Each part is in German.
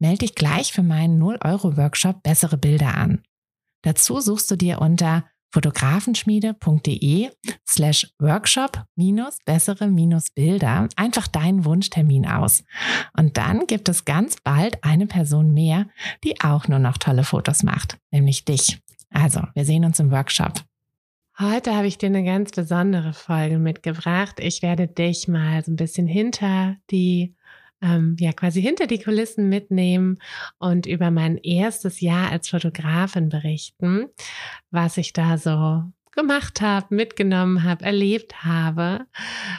Melde dich gleich für meinen 0-Euro-Workshop Bessere Bilder an. Dazu suchst du dir unter fotografenschmiede.de slash workshop minus bessere minus Bilder einfach deinen Wunschtermin aus. Und dann gibt es ganz bald eine Person mehr, die auch nur noch tolle Fotos macht, nämlich dich. Also, wir sehen uns im Workshop. Heute habe ich dir eine ganz besondere Folge mitgebracht. Ich werde dich mal so ein bisschen hinter die ähm, ja quasi hinter die Kulissen mitnehmen und über mein erstes Jahr als Fotografin berichten, was ich da so gemacht habe, mitgenommen habe, erlebt habe.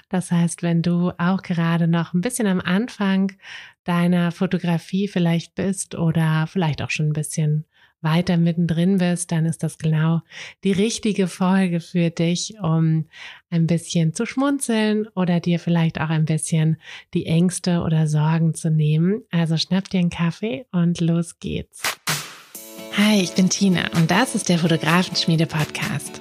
Das heißt, wenn du auch gerade noch ein bisschen am Anfang deiner Fotografie vielleicht bist oder vielleicht auch schon ein bisschen weiter mittendrin bist, dann ist das genau die richtige Folge für dich, um ein bisschen zu schmunzeln oder dir vielleicht auch ein bisschen die Ängste oder Sorgen zu nehmen. Also schnapp dir einen Kaffee und los geht's. Hi, ich bin Tina und das ist der Fotografenschmiede Podcast.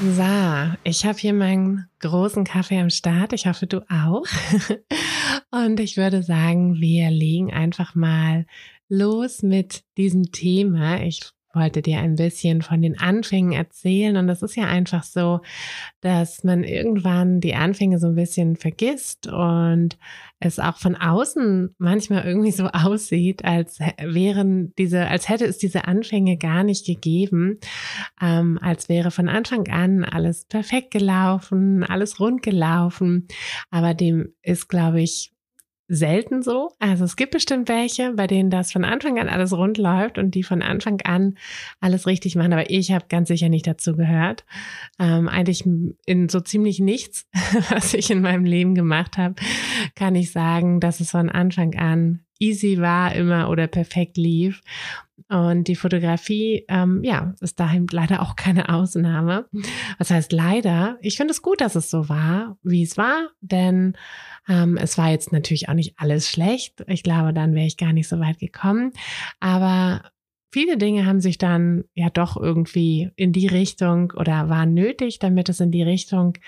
So, ich habe hier meinen großen Kaffee am Start. Ich hoffe, du auch. Und ich würde sagen, wir legen einfach mal los mit diesem Thema. Ich wollte dir ein bisschen von den Anfängen erzählen. Und das ist ja einfach so, dass man irgendwann die Anfänge so ein bisschen vergisst und es auch von außen manchmal irgendwie so aussieht, als wären diese, als hätte es diese Anfänge gar nicht gegeben, ähm, als wäre von Anfang an alles perfekt gelaufen, alles rund gelaufen. Aber dem ist, glaube ich, selten so. Also es gibt bestimmt welche, bei denen das von Anfang an alles rund läuft und die von Anfang an alles richtig machen. Aber ich habe ganz sicher nicht dazu gehört. Ähm, eigentlich in so ziemlich nichts, was ich in meinem Leben gemacht habe, kann ich sagen, dass es von Anfang an easy war immer oder perfekt lief. Und die Fotografie, ähm, ja, ist dahin leider auch keine Ausnahme. Was heißt leider? Ich finde es gut, dass es so war, wie es war, denn ähm, es war jetzt natürlich auch nicht alles schlecht. Ich glaube, dann wäre ich gar nicht so weit gekommen. Aber viele Dinge haben sich dann ja doch irgendwie in die Richtung oder waren nötig, damit es in die Richtung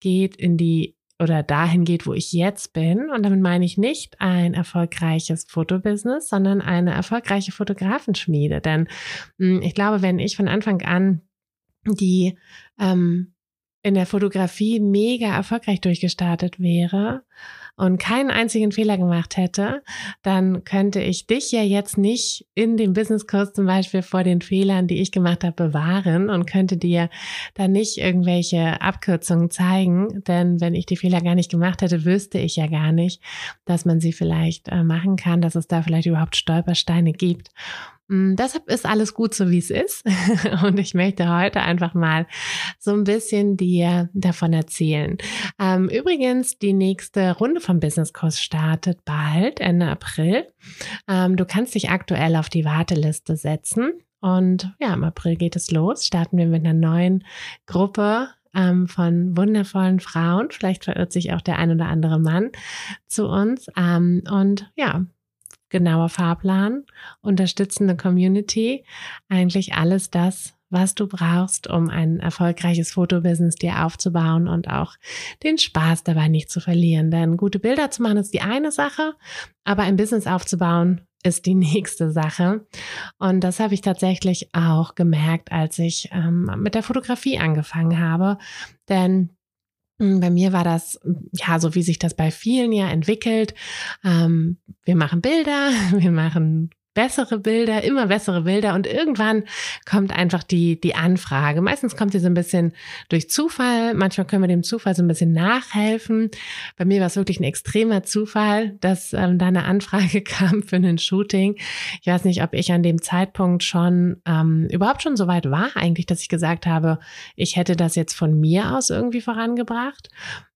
geht, in die oder dahin geht, wo ich jetzt bin. Und damit meine ich nicht ein erfolgreiches Fotobusiness, sondern eine erfolgreiche Fotografenschmiede. Denn hm, ich glaube, wenn ich von Anfang an die ähm, in der Fotografie mega erfolgreich durchgestartet wäre und keinen einzigen Fehler gemacht hätte, dann könnte ich dich ja jetzt nicht in dem Businesskurs zum Beispiel vor den Fehlern, die ich gemacht habe, bewahren und könnte dir dann nicht irgendwelche Abkürzungen zeigen. Denn wenn ich die Fehler gar nicht gemacht hätte, wüsste ich ja gar nicht, dass man sie vielleicht äh, machen kann, dass es da vielleicht überhaupt Stolpersteine gibt. Mm, deshalb ist alles gut so, wie es ist. Und ich möchte heute einfach mal so ein bisschen dir davon erzählen. Ähm, übrigens, die nächste Runde vom Business Kurs startet bald, Ende April. Ähm, du kannst dich aktuell auf die Warteliste setzen. Und ja, im April geht es los. Starten wir mit einer neuen Gruppe ähm, von wundervollen Frauen. Vielleicht verirrt sich auch der ein oder andere Mann zu uns. und ja, genauer Fahrplan, unterstützende Community, eigentlich alles das, was du brauchst, um ein erfolgreiches Fotobusiness dir aufzubauen und auch den Spaß dabei nicht zu verlieren. Denn gute Bilder zu machen ist die eine Sache, aber ein Business aufzubauen ist die nächste Sache. Und das habe ich tatsächlich auch gemerkt, als ich ähm, mit der Fotografie angefangen habe. Denn bei mir war das, ja, so wie sich das bei vielen ja entwickelt. Ähm, wir machen Bilder, wir machen bessere Bilder, immer bessere Bilder und irgendwann kommt einfach die, die Anfrage. Meistens kommt sie so ein bisschen durch Zufall, manchmal können wir dem Zufall so ein bisschen nachhelfen. Bei mir war es wirklich ein extremer Zufall, dass ähm, da eine Anfrage kam für ein Shooting. Ich weiß nicht, ob ich an dem Zeitpunkt schon ähm, überhaupt schon so weit war, eigentlich, dass ich gesagt habe, ich hätte das jetzt von mir aus irgendwie vorangebracht.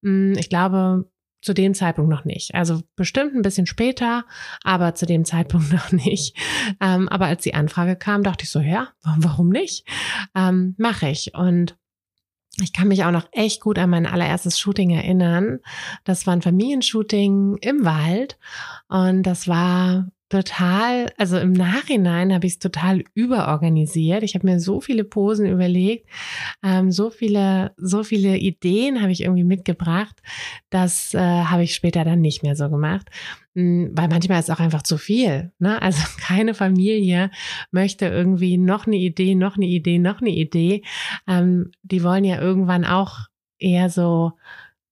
Hm, ich glaube, zu dem Zeitpunkt noch nicht. Also bestimmt ein bisschen später, aber zu dem Zeitpunkt noch nicht. Ähm, aber als die Anfrage kam, dachte ich so, ja, warum nicht? Ähm, Mache ich. Und ich kann mich auch noch echt gut an mein allererstes Shooting erinnern. Das war ein Familienshooting im Wald und das war total, also im Nachhinein habe ich es total überorganisiert. Ich habe mir so viele Posen überlegt, ähm, so viele, so viele Ideen habe ich irgendwie mitgebracht. Das äh, habe ich später dann nicht mehr so gemacht. Hm, weil manchmal ist es auch einfach zu viel. Ne? Also keine Familie möchte irgendwie noch eine Idee, noch eine Idee, noch eine Idee. Ähm, die wollen ja irgendwann auch eher so,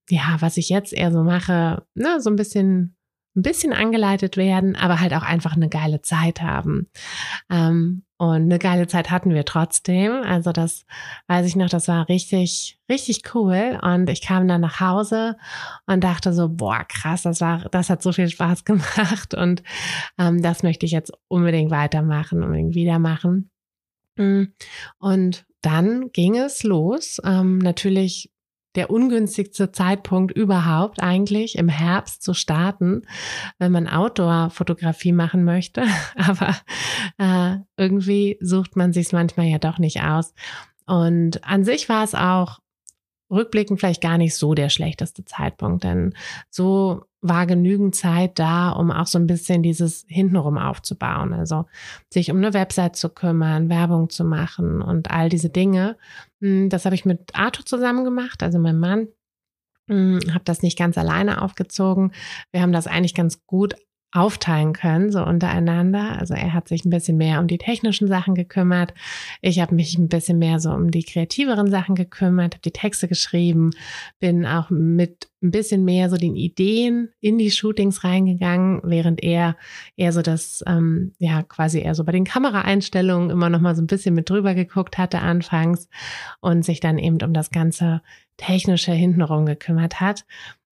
ja, was ich jetzt eher so mache, ne, so ein bisschen ein bisschen angeleitet werden, aber halt auch einfach eine geile Zeit haben. Ähm, und eine geile Zeit hatten wir trotzdem. Also das weiß ich noch, das war richtig, richtig cool. Und ich kam dann nach Hause und dachte so, boah, krass, das war, das hat so viel Spaß gemacht. Und ähm, das möchte ich jetzt unbedingt weitermachen, unbedingt wieder machen. Mm. Und dann ging es los. Ähm, natürlich der ungünstigste Zeitpunkt überhaupt eigentlich im Herbst zu starten, wenn man Outdoor-Fotografie machen möchte. Aber äh, irgendwie sucht man sich manchmal ja doch nicht aus. Und an sich war es auch rückblickend vielleicht gar nicht so der schlechteste Zeitpunkt, denn so war genügend Zeit da, um auch so ein bisschen dieses hintenrum aufzubauen. Also sich um eine Website zu kümmern, Werbung zu machen und all diese Dinge. Hm, das habe ich mit Arthur zusammen gemacht, also mein Mann. Hm, habe das nicht ganz alleine aufgezogen. Wir haben das eigentlich ganz gut aufteilen können, so untereinander. Also er hat sich ein bisschen mehr um die technischen Sachen gekümmert. Ich habe mich ein bisschen mehr so um die kreativeren Sachen gekümmert, habe die Texte geschrieben, bin auch mit ein bisschen mehr so den Ideen in die Shootings reingegangen, während er eher so das, ähm, ja, quasi eher so bei den Kameraeinstellungen immer noch mal so ein bisschen mit drüber geguckt hatte anfangs und sich dann eben um das ganze technische hintenrum gekümmert hat.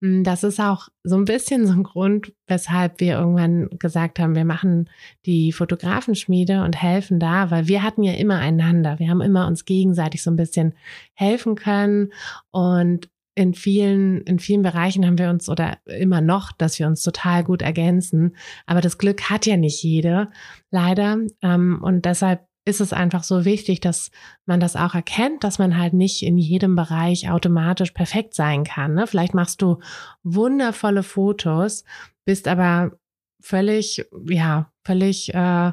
Hm, das ist auch so ein bisschen so ein Grund, weshalb wir irgendwann gesagt haben, wir machen die Fotografenschmiede und helfen da, weil wir hatten ja immer einander. Wir haben immer uns gegenseitig so ein bisschen helfen können und in vielen, in vielen Bereichen haben wir uns oder immer noch, dass wir uns total gut ergänzen. Aber das Glück hat ja nicht jede, leider. Ähm, und deshalb ist es einfach so wichtig, dass man das auch erkennt, dass man halt nicht in jedem Bereich automatisch perfekt sein kann. Ne? Vielleicht machst du wundervolle Fotos, bist aber völlig, ja, völlig äh,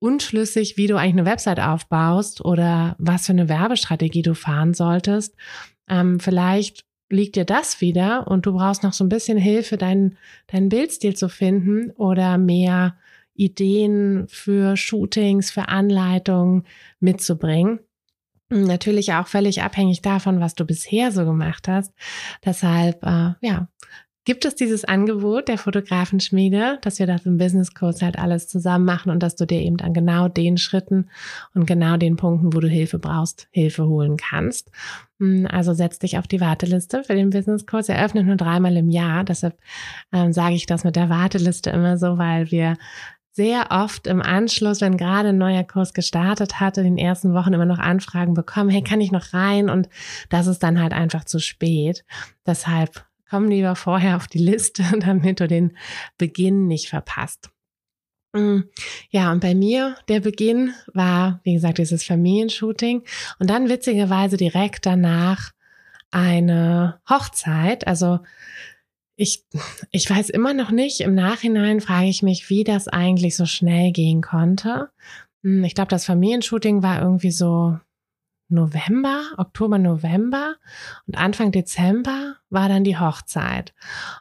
unschlüssig, wie du eigentlich eine Website aufbaust oder was für eine Werbestrategie du fahren solltest. Ähm, vielleicht liegt dir das wieder und du brauchst noch so ein bisschen Hilfe, deinen, deinen Bildstil zu finden oder mehr Ideen für Shootings, für Anleitungen mitzubringen. Natürlich auch völlig abhängig davon, was du bisher so gemacht hast. Deshalb, äh, ja, gibt es dieses Angebot der Fotografenschmiede, dass wir das im Business Coach halt alles zusammen machen und dass du dir eben an genau den Schritten und genau den Punkten, wo du Hilfe brauchst, Hilfe holen kannst. Hm, also setz dich auf die Warteliste für den Business Coach. Er öffnet nur dreimal im Jahr. Deshalb ähm, sage ich das mit der Warteliste immer so, weil wir sehr oft im Anschluss, wenn gerade ein neuer Kurs gestartet hatte, in den ersten Wochen immer noch Anfragen bekommen, hey, kann ich noch rein? Und das ist dann halt einfach zu spät. Deshalb komm lieber vorher auf die Liste, damit du den Beginn nicht verpasst. Mm, ja, und bei mir, der Beginn war, wie gesagt, dieses Familienshooting und dann witzigerweise direkt danach eine Hochzeit. Also ich, ich weiß immer noch nicht, im Nachhinein frage ich mich, wie das eigentlich so schnell gehen konnte. Hm, ich glaube, das Familienshooting war irgendwie so November, Oktober, November und Anfang Dezember war dann die Hochzeit.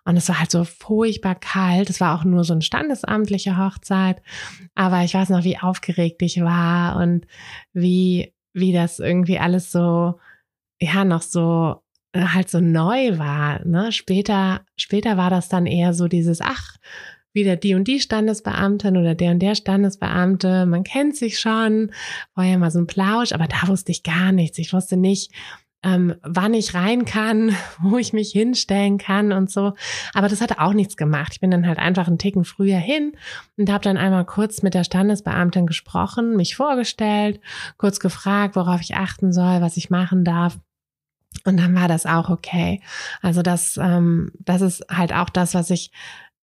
Und es war halt so furchtbar kalt. Es war auch nur so eine standesamtliche Hochzeit. Aber ich weiß noch, wie aufgeregt ich war und wie, wie das irgendwie alles so, ja, noch so halt so neu war. Ne? Später, später war das dann eher so dieses, ach, wieder die und die Standesbeamtin oder der und der Standesbeamte. Man kennt sich schon, vorher mal so ein Plausch, aber da wusste ich gar nichts. Ich wusste nicht, ähm, wann ich rein kann, wo ich mich hinstellen kann und so. Aber das hat auch nichts gemacht. Ich bin dann halt einfach einen Ticken früher hin und habe dann einmal kurz mit der Standesbeamtin gesprochen, mich vorgestellt, kurz gefragt, worauf ich achten soll, was ich machen darf. Und dann war das auch okay. Also das, ähm, das ist halt auch das, was ich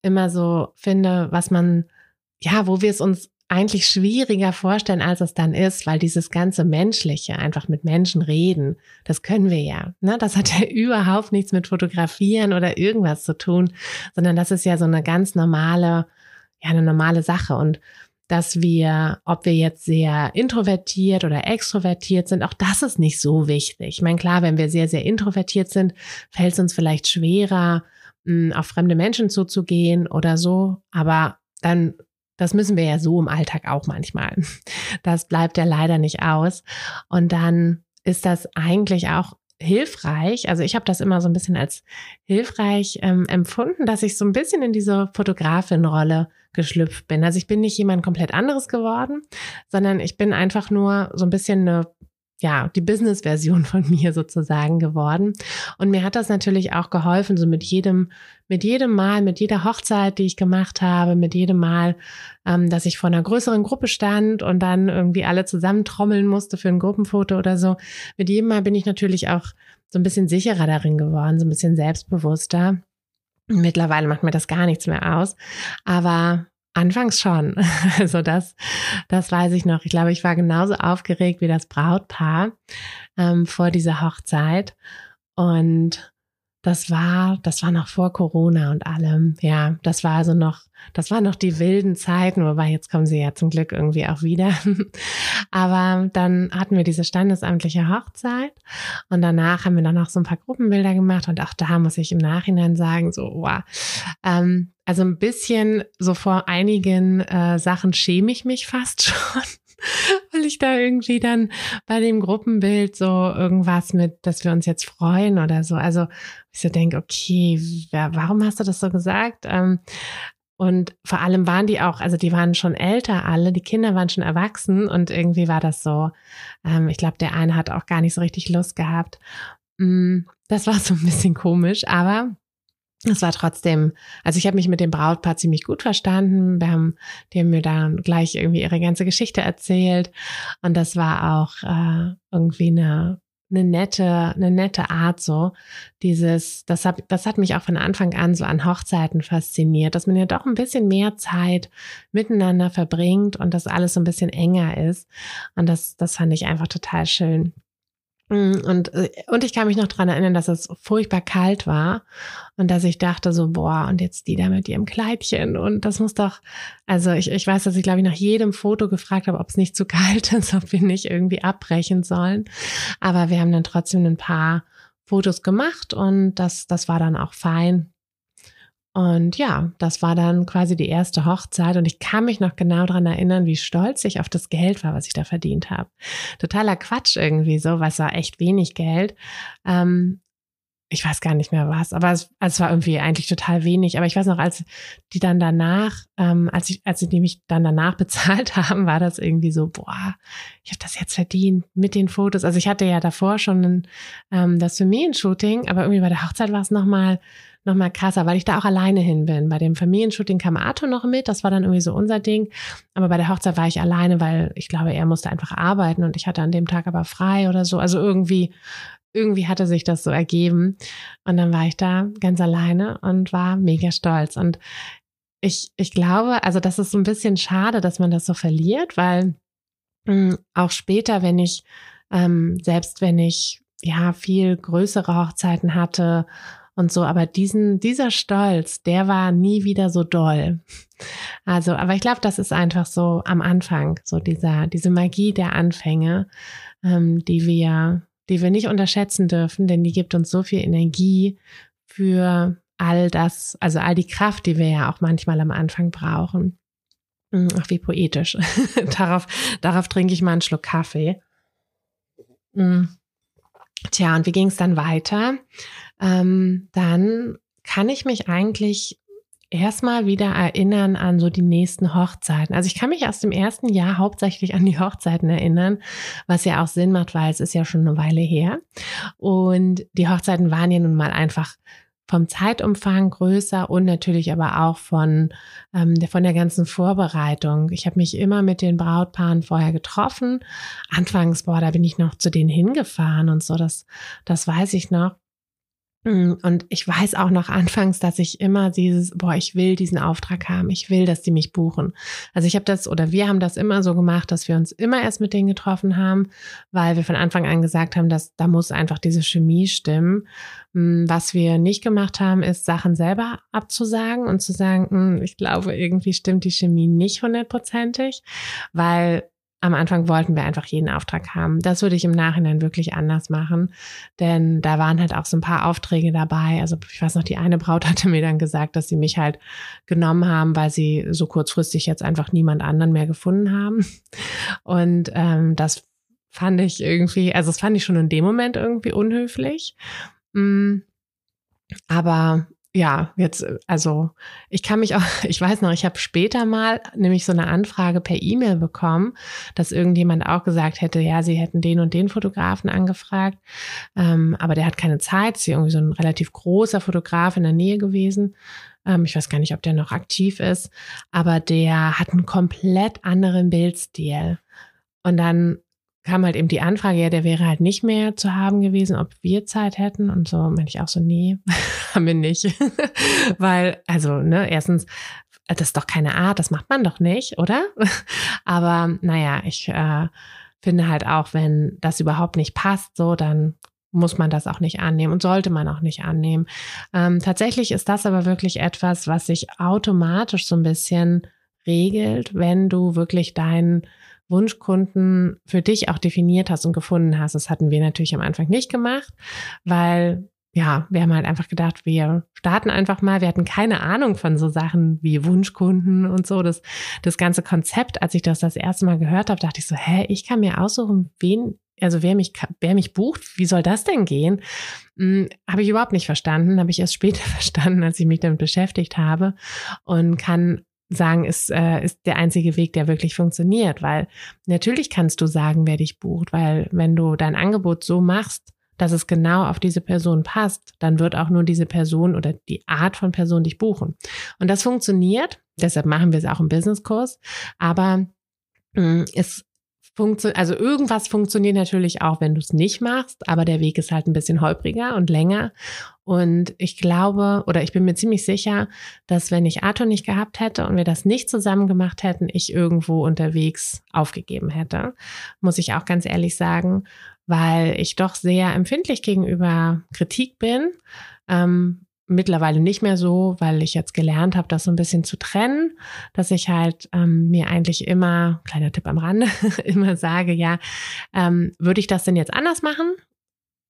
immer so finde, was man, ja, wo wir es uns eigentlich schwieriger vorstellen, als es dann ist, weil dieses ganze Menschliche, einfach mit Menschen reden, das können wir ja. Ne? Das hat ja überhaupt nichts mit Fotografieren oder irgendwas zu tun, sondern das ist ja so eine ganz normale, ja, eine normale Sache. Und dass wir, ob wir jetzt sehr introvertiert oder extrovertiert sind, auch das ist nicht so wichtig. Ich meine, klar, wenn wir sehr, sehr introvertiert sind, fällt es uns vielleicht schwerer, auf fremde Menschen zuzugehen oder so. Aber dann, das müssen wir ja so im Alltag auch manchmal. Das bleibt ja leider nicht aus. Und dann ist das eigentlich auch hilfreich. Also ich habe das immer so ein bisschen als hilfreich ähm, empfunden, dass ich so ein bisschen in diese Fotografin-Rolle geschlüpft bin. Also ich bin nicht jemand komplett anderes geworden, sondern ich bin einfach nur so ein bisschen eine ja, die Business-Version von mir sozusagen geworden. Und mir hat das natürlich auch geholfen, so mit jedem, mit jedem Mal, mit jeder Hochzeit, die ich gemacht habe, mit jedem Mal, ähm, dass ich vor einer größeren Gruppe stand und dann irgendwie alle zusammen trommeln musste für ein Gruppenfoto oder so. Mit jedem Mal bin ich natürlich auch so ein bisschen sicherer darin geworden, so ein bisschen selbstbewusster. Mittlerweile macht mir das gar nichts mehr aus. Aber Anfangs schon. Also das, das weiß ich noch. Ich glaube, ich war genauso aufgeregt wie das Brautpaar ähm, vor dieser Hochzeit. Und das war, das war noch vor Corona und allem. Ja, das war also noch, das waren noch die wilden Zeiten, wobei jetzt kommen sie ja zum Glück irgendwie auch wieder. Aber dann hatten wir diese standesamtliche Hochzeit und danach haben wir dann noch so ein paar Gruppenbilder gemacht und auch da muss ich im Nachhinein sagen, so, wow, ähm, also ein bisschen so vor einigen äh, Sachen schäme ich mich fast schon weil ich da irgendwie dann bei dem Gruppenbild so irgendwas mit, dass wir uns jetzt freuen oder so. Also ich so denke, okay, wer, warum hast du das so gesagt? Ähm, und vor allem waren die auch, also die waren schon älter alle, die Kinder waren schon erwachsen und irgendwie war das so, ähm, ich glaube, der eine hat auch gar nicht so richtig Lust gehabt. Mm, das war so ein bisschen komisch, aber es war trotzdem, also ich habe mich mit dem Brautpaar ziemlich gut verstanden. Wir haben, die haben mir dann gleich irgendwie ihre ganze Geschichte erzählt. Und das war auch äh, irgendwie eine, eine nette, eine nette Art so. Dieses, das hat, das hat mich auch von Anfang an so an Hochzeiten fasziniert, dass man ja doch ein bisschen mehr Zeit miteinander verbringt und das alles so ein bisschen enger ist. Und das, das fand ich einfach total schön. Mm, und, äh, und ich kann mich noch dran erinnern, dass es furchtbar kalt war und dass ich dachte so, boah, und jetzt die da mit ihrem Kleidchen und das muss doch, also ich, ich weiß, dass ich glaube ich nach jedem Foto gefragt habe, ob es nicht zu kalt ist, ob wir nicht irgendwie abbrechen sollen. Aber wir haben dann trotzdem ein paar Fotos gemacht und das, das war dann auch fein. Und ja, das war dann quasi die erste Hochzeit und ich kann mich noch genau daran erinnern, wie stolz ich auf das Geld war, was ich da verdient habe. Totaler Quatsch irgendwie so, was war echt wenig Geld. Ähm, ich weiß gar nicht mehr was, aber es, also es war irgendwie eigentlich total wenig. Aber ich weiß noch, als die dann danach, ähm, als ich, als sie mich dann danach bezahlt haben, war das irgendwie so, boah, ich habe das jetzt verdient mit den Fotos. Also ich hatte ja davor schon ein, ähm, das Familienshooting, aber irgendwie bei der Hochzeit war es nochmal noch mal krasser, weil ich da auch alleine hin bin. Bei dem Familienshooting kam Arthur noch mit, das war dann irgendwie so unser Ding. Aber bei der Hochzeit war ich alleine, weil ich glaube, er musste einfach arbeiten und ich hatte an dem Tag aber frei oder so. Also irgendwie, irgendwie hatte sich das so ergeben. Und dann war ich da ganz alleine und war mega stolz. Und ich, ich glaube, also das ist so ein bisschen schade, dass man das so verliert, weil mh, hm, auch später, wenn ich, ähm, selbst wenn ich ja viel größere Hochzeiten hatte und so. Aber diesen, dieser Stolz, der war nie wieder so doll. Also, aber ich glaube, das ist einfach so am Anfang, so dieser, diese Magie der Anfänge. ähm, die wir, die wir nicht unterschätzen dürfen, denn die gibt uns so viel Energie für all das, also all die Kraft, die wir ja auch manchmal am Anfang brauchen. Hm, ach, wie poetisch. darauf, darauf trinke ich mal einen Schluck Kaffee. Hm. Tja, und wie ging es dann weiter? Ähm, dann kann ich mich eigentlich erstmal wieder erinnern an so die nächsten Hochzeiten. Also ich kann mich aus dem ersten Jahr hauptsächlich an die Hochzeiten erinnern, was ja auch Sinn macht, weil es ist ja schon eine Weile her. Und die Hochzeiten waren ja nun mal einfach vom Zeitumfang größer und natürlich aber auch von, ähm, der, von der ganzen Vorbereitung. Ich habe mich immer mit den Brautpaaren vorher getroffen. Anfangs, boah, da bin ich noch zu denen hingefahren und so, das, das weiß ich noch. Mm, und ich weiß auch noch anfangs, dass ich immer dieses, boah, ich will diesen Auftrag haben, ich will, dass die mich buchen. Also ich habe das oder wir haben das immer so gemacht, dass wir uns immer erst mit denen getroffen haben, weil wir von Anfang an gesagt haben, dass da muss einfach diese Chemie stimmen. Mm, was wir nicht gemacht haben, ist Sachen selber abzusagen und zu sagen, mm, ich glaube, irgendwie stimmt die Chemie nicht hundertprozentig, weil am Anfang wollten wir einfach jeden Auftrag haben. Das würde ich im Nachhinein wirklich anders machen, denn da waren halt auch so ein paar Aufträge dabei. Also ich weiß noch, die eine Braut hatte mir dann gesagt, dass sie mich halt genommen haben, weil sie so kurzfristig jetzt einfach niemand anderen mehr gefunden haben. Und ähm, das fand ich irgendwie, also das fand ich schon in dem Moment irgendwie unhöflich. Mm, aber ja, jetzt, also ich kann mich auch, ich weiß noch, ich habe später mal nämlich so eine Anfrage per E-Mail bekommen, dass irgendjemand auch gesagt hätte, ja, sie hätten den und den Fotografen angefragt, ähm, aber der hat keine Zeit, ist irgendwie so ein relativ großer Fotograf in der Nähe gewesen. Ähm, ich weiß gar nicht, ob der noch aktiv ist, aber der hat einen komplett anderen Bildstil. Und dann kam halt eben die Anfrage, ja, der wäre halt nicht mehr zu haben gewesen, ob wir Zeit hätten. Und so meinte ich auch so, nee, haben wir nicht. Weil, also, ne, erstens, das ist doch keine Art, das macht man doch nicht, oder? Aber naja, ich äh, finde halt auch, wenn das überhaupt nicht passt, so, dann muss man das auch nicht annehmen und sollte man auch nicht annehmen. Ähm, tatsächlich ist das aber wirklich etwas, was sich automatisch so ein bisschen regelt, wenn du wirklich deinen Wunschkunden für dich auch definiert hast und gefunden hast. Das hatten wir natürlich am Anfang nicht gemacht, weil ja, wir haben halt einfach gedacht, wir starten einfach mal. Wir hatten keine Ahnung von so Sachen wie Wunschkunden und so. Das, das ganze Konzept, als ich das das erste Mal gehört habe, dachte ich so, hä, ich kann mir aussuchen, wen, also wer mich, wer mich bucht, wie soll das denn gehen? Hm, habe ich überhaupt nicht verstanden, habe ich erst später verstanden, als ich mich damit beschäftigt habe und kann sagen, ist, äh, ist der einzige Weg, der wirklich funktioniert. Weil natürlich kannst du sagen, wer dich bucht, weil wenn du dein Angebot so machst, dass es genau auf diese Person passt, dann wird auch nur diese Person oder die Art von Person dich buchen. Und das funktioniert, deshalb machen wir es auch im Businesskurs, aber mh, also irgendwas funktioniert natürlich auch, wenn du es nicht machst, aber der Weg ist halt ein bisschen holpriger und länger. Und ich glaube, oder ich bin mir ziemlich sicher, dass wenn ich Arthur nicht gehabt hätte und wir das nicht zusammen gemacht hätten, ich irgendwo unterwegs aufgegeben hätte. Muss ich auch ganz ehrlich sagen, weil ich doch sehr empfindlich gegenüber Kritik bin. Ähm, mittlerweile nicht mehr so, weil ich jetzt gelernt habe, das so ein bisschen zu trennen, dass ich halt ähm, mir eigentlich immer, kleiner Tipp am Rande, immer sage, ja, ähm, würde ich das denn jetzt anders machen?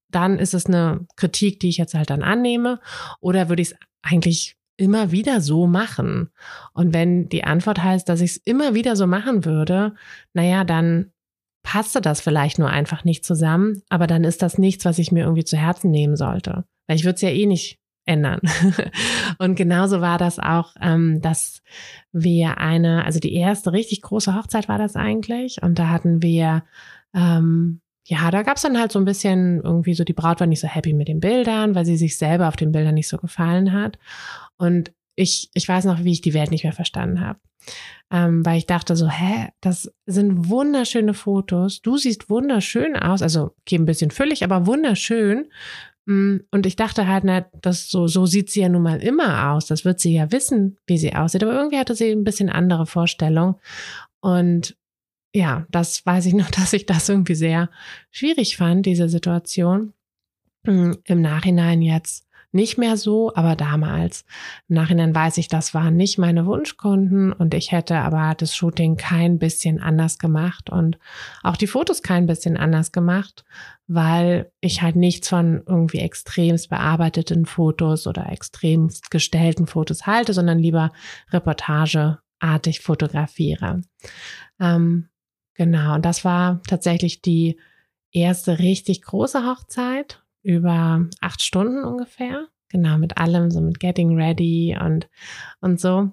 Dann ist es eine Kritik, die ich jetzt halt dann annehme. Oder würde ich es eigentlich immer wieder so machen? Und wenn die Antwort heißt, dass ich es immer wieder so machen würde, naja, dann passte das vielleicht nur einfach nicht zusammen, aber dann ist das nichts, was ich mir irgendwie zu Herzen nehmen sollte. Weil ich würde es ja eh nicht ändern. und genauso war das auch, ähm, dass wir eine, also die erste richtig große Hochzeit war das eigentlich. Und da hatten wir, ähm, ja, da gab es dann halt so ein bisschen irgendwie so, die Braut war nicht so happy mit den Bildern, weil sie sich selber auf den Bildern nicht so gefallen hat. Und ich, ich weiß noch, wie ich die Welt nicht mehr verstanden habe. Ähm, weil ich dachte so, hä, das sind wunderschöne Fotos. Du siehst wunderschön aus. Also, okay, ein bisschen füllig, aber wunderschön. Mm, und ich dachte halt, na, das so, so sieht sie ja nun mal immer aus. Das wird sie ja wissen, wie sie aussieht. Aber irgendwie hatte sie ein bisschen andere Vorstellung. Und ja, das weiß ich noch, dass ich das irgendwie sehr schwierig fand, diese Situation. Mm, Im Nachhinein jetzt nicht mehr so, aber damals. Im Nachhinein weiß ich, das waren nicht meine Wunschkunden und ich hätte aber das Shooting kein bisschen anders gemacht und auch die Fotos kein bisschen anders gemacht, weil ich halt nichts von irgendwie extremst bearbeiteten Fotos oder extremst gestellten Fotos halte, sondern lieber reportageartig fotografiere. Ähm, genau, und das war tatsächlich die erste richtig große Hochzeit über acht Stunden ungefähr. Genau, mit allem, so mit Getting Ready und, und so.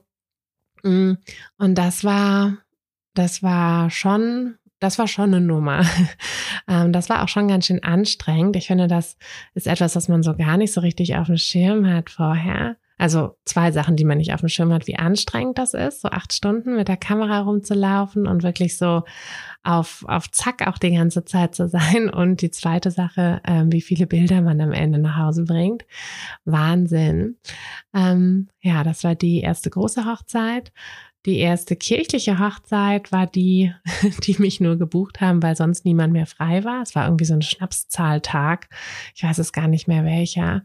Mm, und das war, das war schon, das war schon eine Nummer. Ähm, das war auch schon ganz schön anstrengend. Ich finde, das ist etwas, was man so gar nicht so richtig auf dem Schirm hat vorher. Also zwei Sachen, die man nicht auf dem Schirm hat, wie anstrengend das ist, so acht Stunden mit der Kamera rumzulaufen und wirklich so auf, auf Zack auch die ganze Zeit zu sein. Und die zweite Sache, ähm, wie viele Bilder man am Ende nach Hause bringt. Wahnsinn. Ähm, ja, das war die erste große Hochzeit. Die erste kirchliche Hochzeit war die, die mich nur gebucht haben, weil sonst niemand mehr frei war. Es war irgendwie so ein Schnapszahltag. Ich weiß es gar nicht mehr welcher,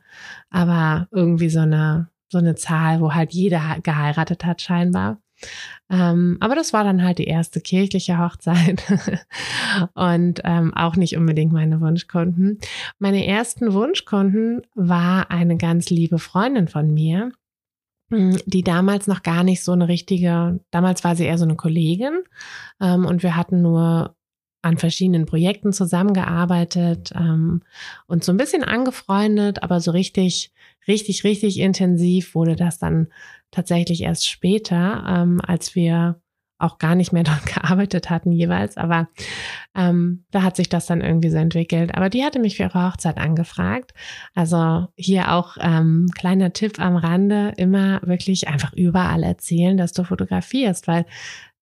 aber irgendwie so eine so eine Zahl, wo halt jeder geheiratet hat scheinbar. Ähm, aber das war dann halt die erste kirchliche Hochzeit und ähm, auch nicht unbedingt meine Wunschkunden. Meine ersten Wunschkunden war eine ganz liebe Freundin von mir, hm, die damals noch gar nicht so eine richtige, damals war sie eher so eine Kollegin ähm, und wir hatten nur an verschiedenen Projekten zusammengearbeitet ähm, und so ein bisschen angefreundet, aber so richtig richtig, richtig intensiv wurde das dann tatsächlich erst später, ähm, als wir auch gar nicht mehr dort gearbeitet hatten jeweils, aber ähm, da hat sich das dann irgendwie so entwickelt. Aber die hatte mich für ihre Hochzeit angefragt. Also hier auch ähm, kleiner Tipp am Rande, immer wirklich einfach überall erzählen, dass du fotografierst, weil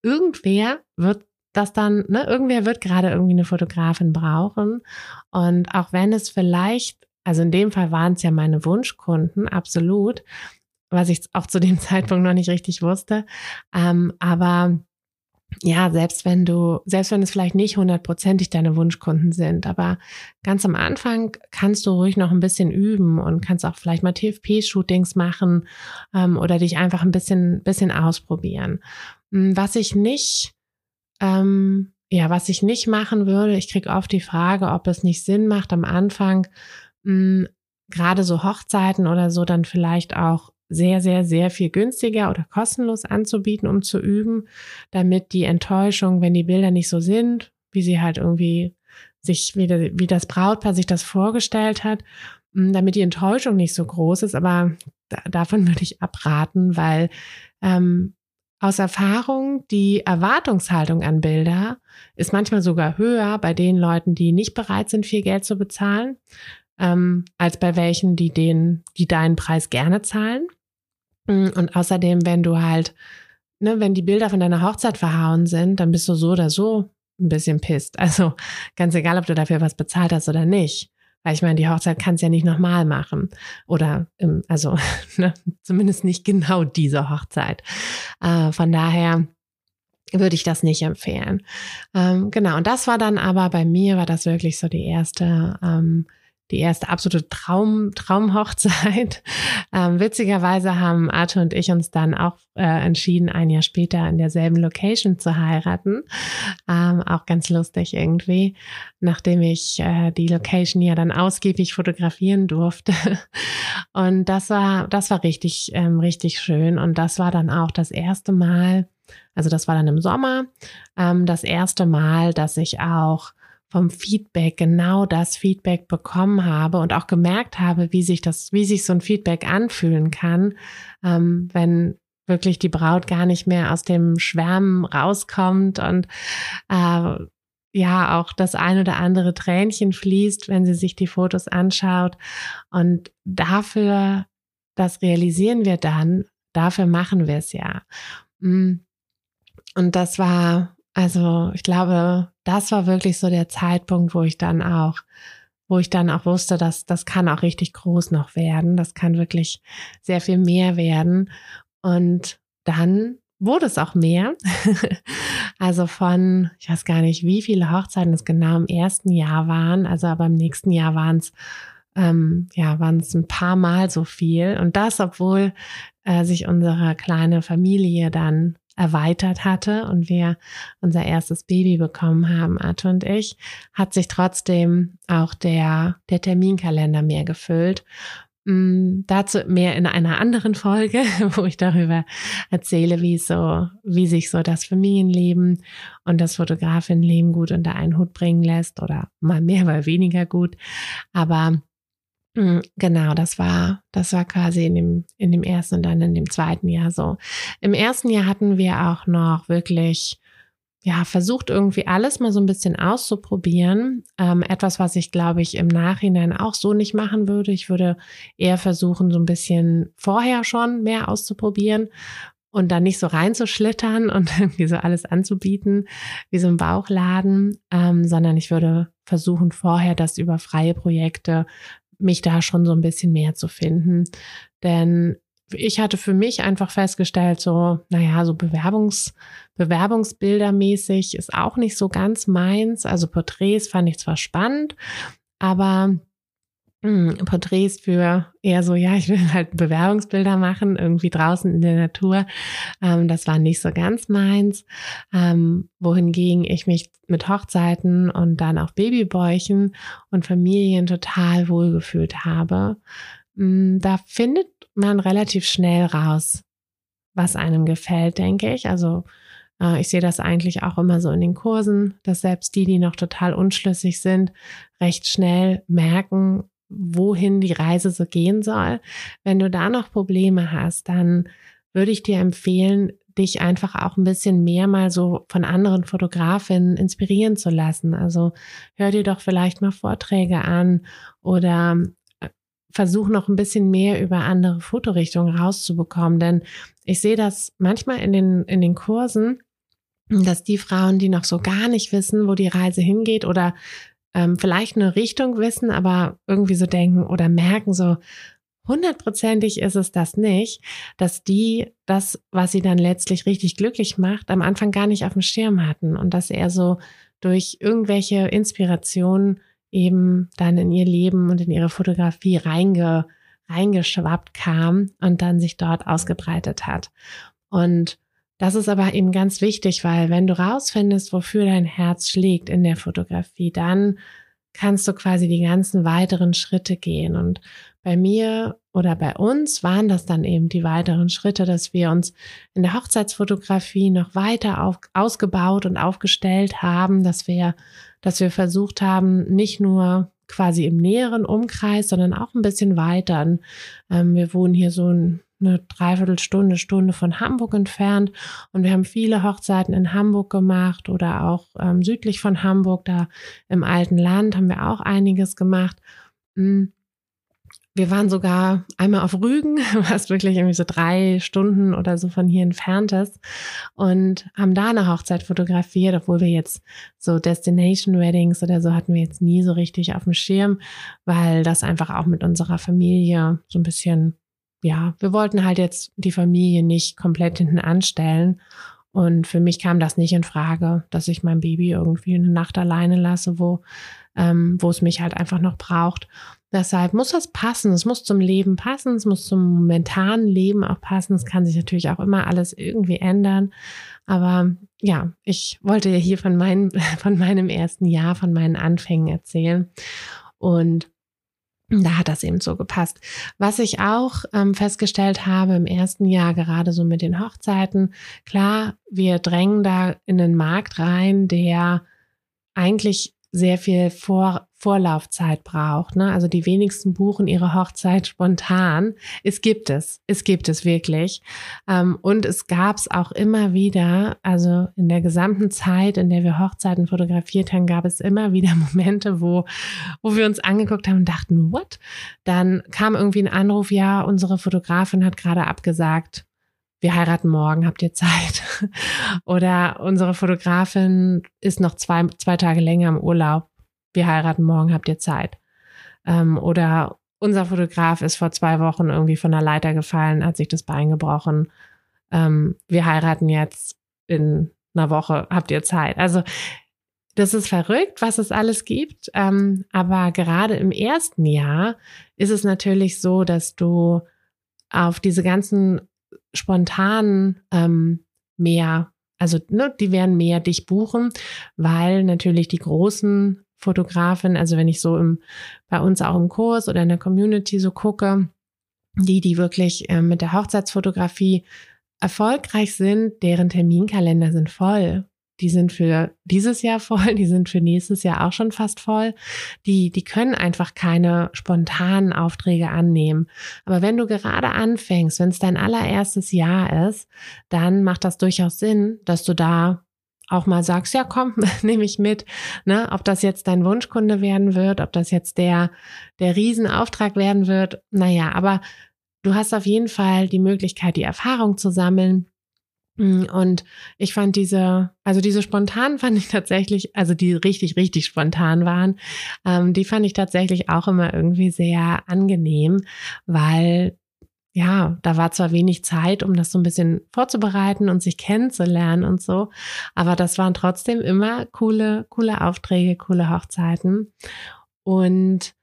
irgendwer wird das dann, ne, irgendwer wird gerade irgendwie eine Fotografin brauchen. Und auch wenn es vielleicht also in dem Fall waren es ja meine Wunschkunden, absolut, was ich auch zu dem Zeitpunkt noch nicht richtig wusste. Ähm, aber ja, selbst wenn du, selbst wenn es vielleicht nicht hundertprozentig deine Wunschkunden sind, aber ganz am Anfang kannst du ruhig noch ein bisschen üben und kannst auch vielleicht mal TFP-Shootings machen ähm, oder dich einfach ein bisschen, bisschen ausprobieren. Hm, was ich nicht, ähm, ja, was ich nicht machen würde, ich kriege oft die Frage, ob es nicht Sinn macht, am Anfang mh, gerade so Hochzeiten oder so dann vielleicht auch sehr, sehr, sehr viel günstiger oder kostenlos anzubieten, um zu üben, damit die Enttäuschung, wenn die Bilder nicht so sind, wie sie halt irgendwie sich, wie, wie das Brautpaar sich das vorgestellt hat, damit die Enttäuschung nicht so groß ist. Aber da, davon würde ich abraten, weil ähm, aus Erfahrung die Erwartungshaltung an Bilder ist manchmal sogar höher bei den Leuten, die nicht bereit sind, viel Geld zu bezahlen, ähm, als bei welchen, die den, die deinen Preis gerne zahlen. Mm, und außerdem, wenn du halt, ne, wenn die Bilder von deiner Hochzeit verhauen sind, dann bist du so oder so ein bisschen pisst. Also ganz egal, ob du dafür was bezahlt hast oder nicht. Weil ich meine, die Hochzeit kannst ja nicht nochmal machen. Oder, im, also ne, zumindest nicht genau diese Hochzeit. Äh, von daher würde ich das nicht empfehlen. Ähm, genau, und das war dann aber bei mir, war das wirklich so die erste ähm, die erste absolute Traum, Traumhochzeit. Ähm, witzigerweise haben Arthur und ich uns dann auch äh, entschieden, ein Jahr später in derselben Location zu heiraten. Ähm, auch ganz lustig irgendwie, nachdem ich äh, die Location ja dann ausgiebig fotografieren durfte. Und das war, das war richtig, ähm, richtig schön. Und das war dann auch das erste Mal, also das war dann im Sommer, ähm, das erste Mal, dass ich auch vom Feedback genau das Feedback bekommen habe und auch gemerkt habe, wie sich das, wie sich so ein Feedback anfühlen kann, ähm, wenn wirklich die Braut gar nicht mehr aus dem Schwärmen rauskommt und äh, ja auch das ein oder andere Tränchen fließt, wenn sie sich die Fotos anschaut. Und dafür, das realisieren wir dann, dafür machen wir es ja. Mm. Und das war also ich glaube, das war wirklich so der Zeitpunkt, wo ich dann auch, wo ich dann auch wusste, dass das kann auch richtig groß noch werden. Das kann wirklich sehr viel mehr werden. Und dann wurde es auch mehr. also von, ich weiß gar nicht, wie viele Hochzeiten es genau im ersten Jahr waren. Also aber im nächsten Jahr waren es ähm, ja, waren es ein paar Mal so viel. Und das, obwohl äh, sich unsere kleine Familie dann erweitert hatte und wir unser erstes Baby bekommen haben, Arthur und ich, hat sich trotzdem auch der, der Terminkalender mehr gefüllt. Mm, dazu mehr in einer anderen Folge, wo ich darüber erzähle, wie so, wie sich so das Familienleben und das Fotografinnenleben gut unter einen Hut bringen lässt oder mal mehr, mal weniger gut. Aber Genau, das war, das war quasi in dem, in dem ersten und dann in dem zweiten Jahr so. Im ersten Jahr hatten wir auch noch wirklich ja, versucht irgendwie alles mal so ein bisschen auszuprobieren. Ähm, etwas, was ich, glaube ich, im Nachhinein auch so nicht machen würde. Ich würde eher versuchen, so ein bisschen vorher schon mehr auszuprobieren und dann nicht so reinzuschlittern und irgendwie so alles anzubieten, wie so ein Bauchladen, ähm, sondern ich würde versuchen, vorher das über freie Projekte mich da schon so ein bisschen mehr zu finden. Denn ich hatte für mich einfach festgestellt, so, naja, so Bewerbungs, Bewerbungsbildermäßig ist auch nicht so ganz meins. Also Porträts fand ich zwar spannend, aber Porträts für eher so, ja, ich will halt Bewerbungsbilder machen, irgendwie draußen in der Natur. Ähm, das war nicht so ganz meins. Ähm, wohingegen ich mich mit Hochzeiten und dann auch Babybäuchen und Familien total wohlgefühlt habe. Hm, da findet man relativ schnell raus, was einem gefällt, denke ich. Also äh, ich sehe das eigentlich auch immer so in den Kursen, dass selbst die, die noch total unschlüssig sind, recht schnell merken, wohin die Reise so gehen soll. Wenn du da noch Probleme hast, dann würde ich dir empfehlen, dich einfach auch ein bisschen mehr mal so von anderen Fotografinnen inspirieren zu lassen. Also hör dir doch vielleicht mal Vorträge an oder versuche noch ein bisschen mehr über andere Fotorichtungen rauszubekommen. Denn ich sehe das manchmal in den, in den Kursen, dass die Frauen, die noch so gar nicht wissen, wo die Reise hingeht oder ähm, vielleicht eine Richtung wissen, aber irgendwie so denken oder merken so, hundertprozentig ist es das nicht, dass die das, was sie dann letztlich richtig glücklich macht, am Anfang gar nicht auf dem Schirm hatten und dass er so durch irgendwelche Inspirationen eben dann in ihr Leben und in ihre Fotografie reinge, reingeschwappt kam und dann sich dort ausgebreitet hat. Und das ist aber eben ganz wichtig, weil wenn du rausfindest, wofür dein Herz schlägt in der Fotografie, dann kannst du quasi die ganzen weiteren Schritte gehen. Und bei mir oder bei uns waren das dann eben die weiteren Schritte, dass wir uns in der Hochzeitsfotografie noch weiter auf, ausgebaut und aufgestellt haben, dass wir dass wir versucht haben, nicht nur quasi im näheren Umkreis, sondern auch ein bisschen weiter. Ähm, wir wohnen hier so eine Dreiviertelstunde, Stunde von Hamburg entfernt und wir haben viele Hochzeiten in Hamburg gemacht oder auch ähm, südlich von Hamburg, da im alten Land haben wir auch einiges gemacht. Mhm. Wir waren sogar einmal auf Rügen, was wirklich irgendwie so drei Stunden oder so von hier entfernt ist und haben da eine Hochzeit fotografiert, obwohl wir jetzt so Destination Weddings oder so hatten wir jetzt nie so richtig auf dem Schirm, weil das einfach auch mit unserer Familie so ein bisschen, ja, wir wollten halt jetzt die Familie nicht komplett hinten anstellen und für mich kam das nicht in Frage, dass ich mein Baby irgendwie eine Nacht alleine lasse, wo, ähm, wo es mich halt einfach noch braucht. Deshalb muss das passen. Es muss zum Leben passen. Es muss zum momentanen Leben auch passen. Es kann sich natürlich auch immer alles irgendwie ändern. Aber ja, ich wollte hier von, meinem von meinem ersten Jahr, von meinen Anfängen erzählen. Und da hat das eben so gepasst. Was ich auch ähm, festgestellt habe im ersten Jahr, gerade so mit den Hochzeiten, klar, wir drängen da in den Markt rein, der eigentlich sehr viel Vor Vorlaufzeit braucht. Ne? Also die wenigsten buchen ihre Hochzeit spontan. Es gibt es, es gibt es wirklich. Ähm, und es gab es auch immer wieder, also in der gesamten Zeit, in der wir Hochzeiten fotografiert haben, gab es immer wieder Momente, wo, wo wir uns angeguckt haben und dachten, what? Dann kam irgendwie ein Anruf, ja, unsere Fotografin hat gerade abgesagt wir heiraten morgen, habt ihr Zeit? Oder unsere Fotografin ist noch zwei, zwei Tage länger im Urlaub, wir heiraten morgen, habt ihr Zeit? Ähm, oder unser Fotograf ist vor zwei Wochen irgendwie von der Leiter gefallen, hat sich das Bein gebrochen. Ähm, wir heiraten jetzt in einer Woche, habt ihr Zeit? Also das ist verrückt, was es alles gibt. Ähm, aber gerade im ersten Jahr ist es natürlich so, dass du auf diese ganzen spontanen ähm, mehr, also ne, die werden mehr dich buchen, weil natürlich die großen Fotografen, also wenn ich so im, bei uns auch im Kurs oder in der Community so gucke, die, die wirklich äh, mit der Hochzeitsfotografie erfolgreich sind, deren Terminkalender sind voll. Die sind für dieses Jahr voll, die sind für nächstes Jahr auch schon fast voll. Die, die können einfach keine spontanen Aufträge annehmen. Aber wenn du gerade anfängst, wenn es dein allererstes Jahr ist, dann macht das durchaus Sinn, dass du da auch mal sagst, ja komm, nehme ich mit, ne, ob das jetzt dein Wunschkunde werden wird, ob das jetzt der, der Riesenauftrag werden wird, naja, aber du hast auf jeden Fall die Möglichkeit, die Erfahrung zu sammeln. Mm, und ich fand diese, also diese spontan fand ich tatsächlich, also die richtig, richtig spontan waren, ähm, die fand ich tatsächlich auch immer irgendwie sehr angenehm, weil ja, da war zwar wenig Zeit, um das so ein bisschen vorzubereiten und sich kennenzulernen und so, aber das waren trotzdem immer coole, coole Aufträge, coole Hochzeiten. Und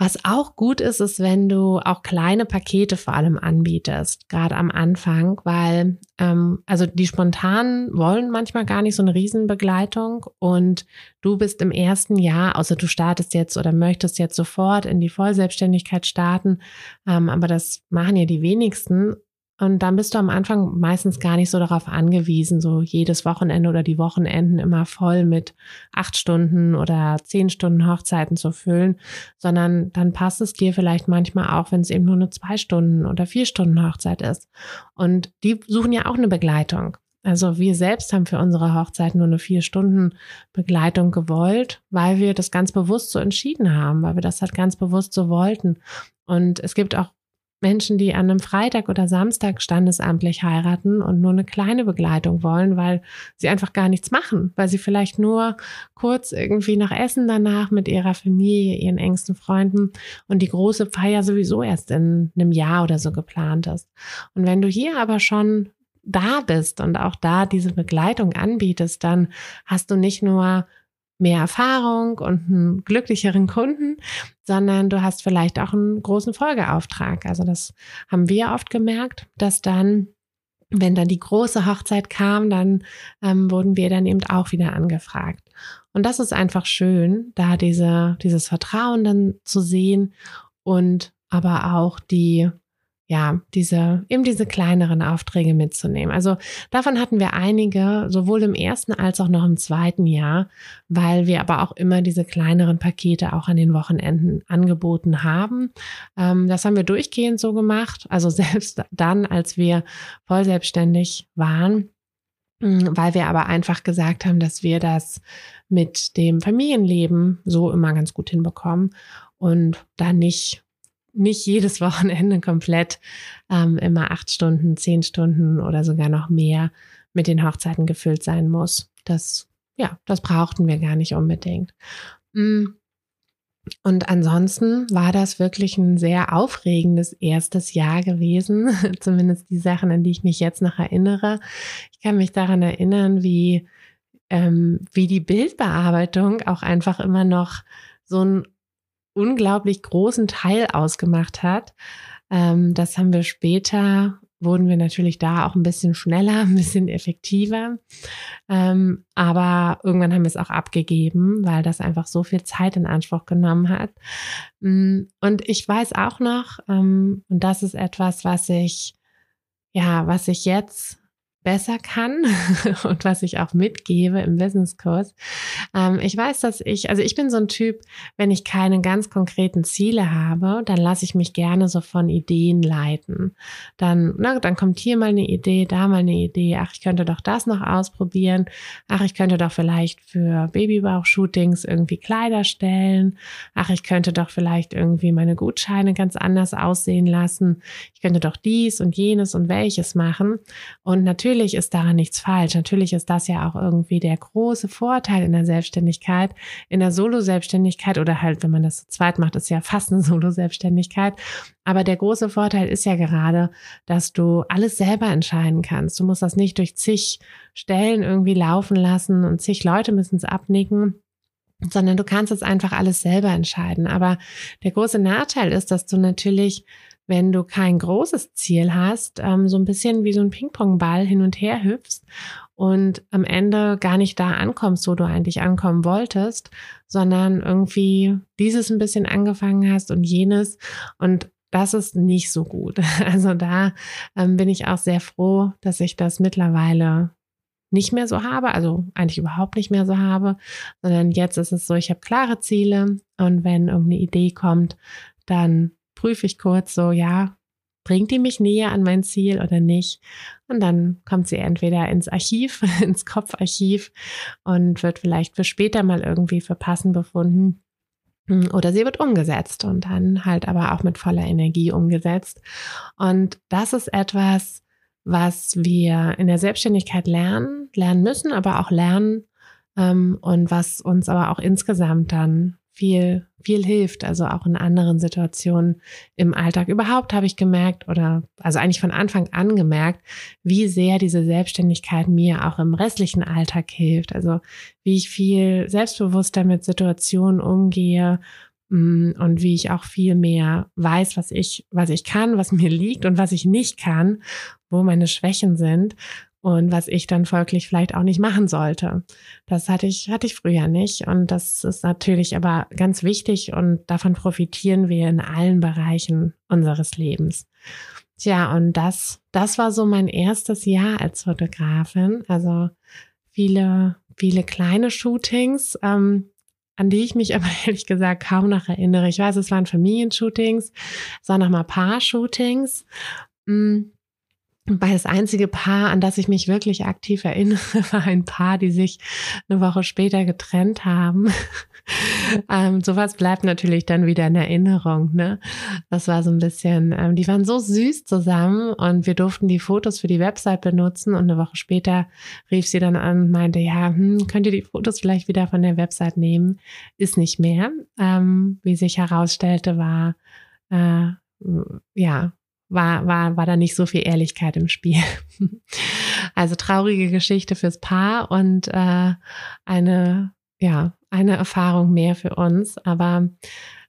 was auch gut ist, ist, wenn du auch kleine Pakete vor allem anbietest, gerade am Anfang, weil ähm, also die spontanen wollen manchmal gar nicht so eine Riesenbegleitung und du bist im ersten Jahr, außer du startest jetzt oder möchtest jetzt sofort in die Vollselbstständigkeit starten, ähm, aber das machen ja die wenigsten und dann bist du am Anfang meistens gar nicht so darauf angewiesen, so jedes Wochenende oder die Wochenenden immer voll mit acht Stunden oder zehn Stunden Hochzeiten zu füllen, sondern dann passt es dir vielleicht manchmal auch, wenn es eben nur eine zwei Stunden oder vier Stunden Hochzeit ist. Und die suchen ja auch eine Begleitung. Also wir selbst haben für unsere Hochzeit nur eine vier Stunden Begleitung gewollt, weil wir das ganz bewusst so entschieden haben, weil wir das halt ganz bewusst so wollten. Und es gibt auch Menschen, die an einem Freitag oder Samstag standesamtlich heiraten und nur eine kleine Begleitung wollen, weil sie einfach gar nichts machen, weil sie vielleicht nur kurz irgendwie nach Essen danach mit ihrer Familie, ihren engsten Freunden und die große Feier sowieso erst in einem Jahr oder so geplant ist. Und wenn du hier aber schon da bist und auch da diese Begleitung anbietest, dann hast du nicht nur mehr Erfahrung und einen glücklicheren Kunden, sondern du hast vielleicht auch einen großen Folgeauftrag. Also das haben wir oft gemerkt, dass dann wenn dann die große Hochzeit kam, dann ähm, wurden wir dann eben auch wieder angefragt. Und das ist einfach schön, da diese, dieses Vertrauen dann zu sehen und aber auch die ja, diese, eben diese kleineren Aufträge mitzunehmen. Also davon hatten wir einige, sowohl im ersten als auch noch im zweiten Jahr, weil wir aber auch immer diese kleineren Pakete auch an den Wochenenden angeboten haben. Ähm, das haben wir durchgehend so gemacht. Also selbst dann, als wir voll selbstständig waren, mm, weil wir aber einfach gesagt haben, dass wir das mit dem Familienleben so immer ganz gut hinbekommen und da nicht nicht jedes Wochenende komplett ähm, immer acht Stunden, zehn Stunden oder sogar noch mehr mit den Hochzeiten gefüllt sein muss. Das, ja, das brauchten wir gar nicht unbedingt. Mm. Und ansonsten war das wirklich ein sehr aufregendes erstes Jahr gewesen, zumindest die Sachen, an die ich mich jetzt noch erinnere. Ich kann mich daran erinnern, wie, ähm, wie die Bildbearbeitung auch einfach immer noch so ein unglaublich großen Teil ausgemacht hat. Ähm, das haben wir später, wurden wir natürlich da auch ein bisschen schneller, ein bisschen effektiver. Ähm, aber irgendwann haben wir es auch abgegeben, weil das einfach so viel Zeit in Anspruch genommen hat. Mm, und ich weiß auch noch, ähm, und das ist etwas, was ich, ja, was ich jetzt besser kann und was ich auch mitgebe im Businesskurs. Ähm, ich weiß, dass ich, also ich bin so ein Typ, wenn ich keine ganz konkreten Ziele habe, dann lasse ich mich gerne so von Ideen leiten. Dann, na, dann kommt hier mal eine Idee, da mal eine Idee. Ach, ich könnte doch das noch ausprobieren. Ach, ich könnte doch vielleicht für Babybauch-Shootings irgendwie Kleider stellen. Ach, ich könnte doch vielleicht irgendwie meine Gutscheine ganz anders aussehen lassen. Ich könnte doch dies und jenes und welches machen. Und natürlich natürlich ist daran nichts falsch. Natürlich ist das ja auch irgendwie der große Vorteil in der Selbstständigkeit, in der Solo-Selbstständigkeit oder halt, wenn man das zu zweit macht, ist ja fast eine Solo-Selbstständigkeit. Aber der große Vorteil ist ja gerade, dass du alles selber entscheiden kannst. Du musst das nicht durch zig Stellen irgendwie laufen lassen und zig Leute müssen es abnicken sondern du kannst es einfach alles selber entscheiden. Aber der große Nachteil ist, dass du natürlich wenn du kein großes Ziel hast, ähm, so ein bisschen wie so ein Ping-Pong-Ball hin und her hüpfst und am Ende gar nicht da ankommst, wo du eigentlich ankommen wolltest, sondern irgendwie dieses ein bisschen angefangen hast und jenes und das ist nicht so gut. Also da ähm, bin ich auch sehr froh, dass ich das mittlerweile nicht mehr so habe, also eigentlich überhaupt nicht mehr so habe, sondern jetzt ist es so, ich habe klare Ziele und wenn irgendeine Idee kommt, dann prüfe ich kurz so, ja, bringt die mich näher an mein Ziel oder nicht? Und dann kommt sie entweder ins Archiv, ins Kopfarchiv und wird vielleicht für später mal irgendwie für passend befunden. Oder sie wird umgesetzt und dann halt aber auch mit voller Energie umgesetzt. Und das ist etwas, was wir in der Selbstständigkeit lernen, lernen müssen, aber auch lernen ähm, und was uns aber auch insgesamt dann viel, viel hilft, also auch in anderen Situationen im Alltag. Überhaupt habe ich gemerkt oder also eigentlich von Anfang an gemerkt, wie sehr diese Selbstständigkeit mir auch im restlichen Alltag hilft. Also wie ich viel selbstbewusster mit Situationen umgehe mm, und wie ich auch viel mehr weiß, was ich, was ich kann, was mir liegt und was ich nicht kann, wo meine Schwächen sind und was ich dann folglich vielleicht auch nicht machen sollte. Das hatte ich, hatte ich früher nicht. Und das ist natürlich aber ganz wichtig und davon profitieren wir in allen Bereichen unseres Lebens. Tja, und das, das war so mein erstes Jahr als Fotografin. Also viele, viele kleine Shootings, ähm, an die ich mich aber ehrlich gesagt kaum noch erinnere. Ich weiß, es waren Familienshootings, es waren nochmal Paar-Shootings. Mm, weil das einzige Paar, an das ich mich wirklich aktiv erinnere, war ein Paar, die sich eine Woche später getrennt haben. ähm, sowas bleibt natürlich dann wieder in Erinnerung. Ne? Das war so ein bisschen, ähm, die waren so süß zusammen und wir durften die Fotos für die Website benutzen und eine Woche später rief sie dann an und meinte, ja, hm, könnt ihr die Fotos vielleicht wieder von der Website nehmen? Ist nicht mehr. Ähm, wie sich herausstellte, war äh, ja, war, war, war da nicht so viel Ehrlichkeit im Spiel. also traurige Geschichte fürs Paar und äh, eine, ja, eine Erfahrung mehr für uns. Aber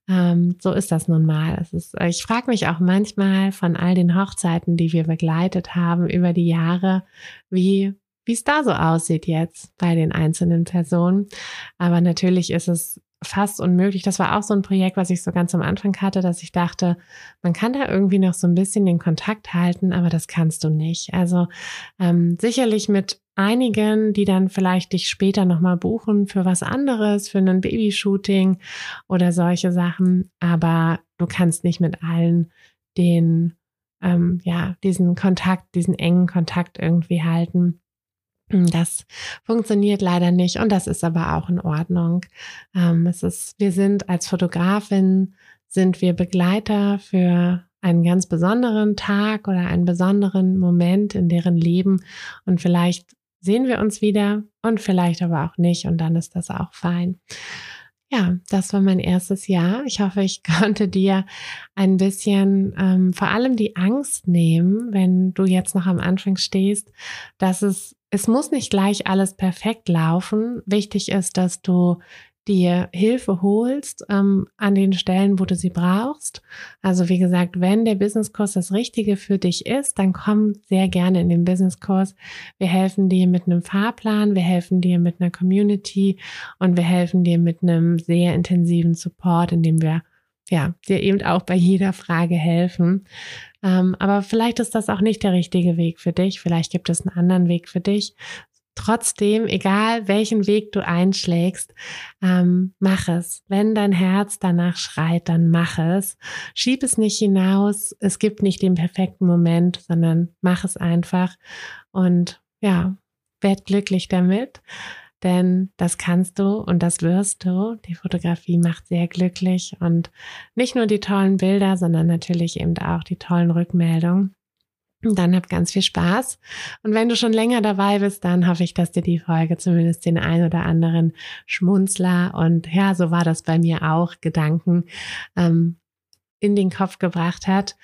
ähm, so ist das nun mal. Es ist, ich frage mich auch manchmal von all den Hochzeiten, die wir begleitet haben über die Jahre, wie wie es da so aussieht jetzt bei den einzelnen Personen. Aber natürlich ist es fast unmöglich. Das war auch so ein Projekt, was ich so ganz am Anfang hatte, dass ich dachte, man kann da irgendwie noch so ein bisschen den Kontakt halten, aber das kannst du nicht. Also ähm, sicherlich mit einigen, die dann vielleicht dich später nochmal buchen für was anderes, für ein Babyshooting oder solche Sachen, aber du kannst nicht mit allen den, ähm, ja, diesen Kontakt, diesen engen Kontakt irgendwie halten. Das funktioniert leider nicht und das ist aber auch in Ordnung. Ähm, es ist, wir sind als Fotografin, sind wir Begleiter für einen ganz besonderen Tag oder einen besonderen Moment in deren Leben und vielleicht sehen wir uns wieder und vielleicht aber auch nicht und dann ist das auch fein. Ja, das war mein erstes Jahr. Ich hoffe, ich konnte dir ein bisschen ähm, vor allem die Angst nehmen, wenn du jetzt noch am Anfang stehst, dass es es muss nicht gleich alles perfekt laufen. Wichtig ist, dass du dir Hilfe holst ähm, an den Stellen, wo du sie brauchst. Also wie gesagt, wenn der Businesskurs das Richtige für dich ist, dann komm sehr gerne in den Businesskurs. Wir helfen dir mit einem Fahrplan, wir helfen dir mit einer Community und wir helfen dir mit einem sehr intensiven Support, indem wir ja, dir eben auch bei jeder Frage helfen. Ähm, aber vielleicht ist das auch nicht der richtige Weg für dich. Vielleicht gibt es einen anderen Weg für dich. Trotzdem, egal welchen Weg du einschlägst, ähm, mach es. Wenn dein Herz danach schreit, dann mach es. Schieb es nicht hinaus. Es gibt nicht den perfekten Moment, sondern mach es einfach und ja, werd glücklich damit denn das kannst du und das wirst du. Die Fotografie macht sehr glücklich und nicht nur die tollen Bilder, sondern natürlich eben auch die tollen Rückmeldungen. Dann hab ganz viel Spaß. Und wenn du schon länger dabei bist, dann hoffe ich, dass dir die Folge zumindest den ein oder anderen Schmunzler und ja, so war das bei mir auch, Gedanken ähm, in den Kopf gebracht hat.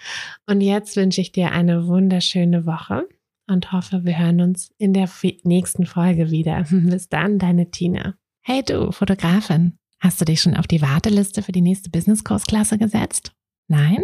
Und jetzt wünsche ich dir eine wunderschöne Woche und hoffe, wir hören uns in der nächsten Folge wieder. Bis dann, deine Tina. Hey du, Fotografin, hast du dich schon auf die Warteliste für die nächste Business-Kursklasse gesetzt? Nein?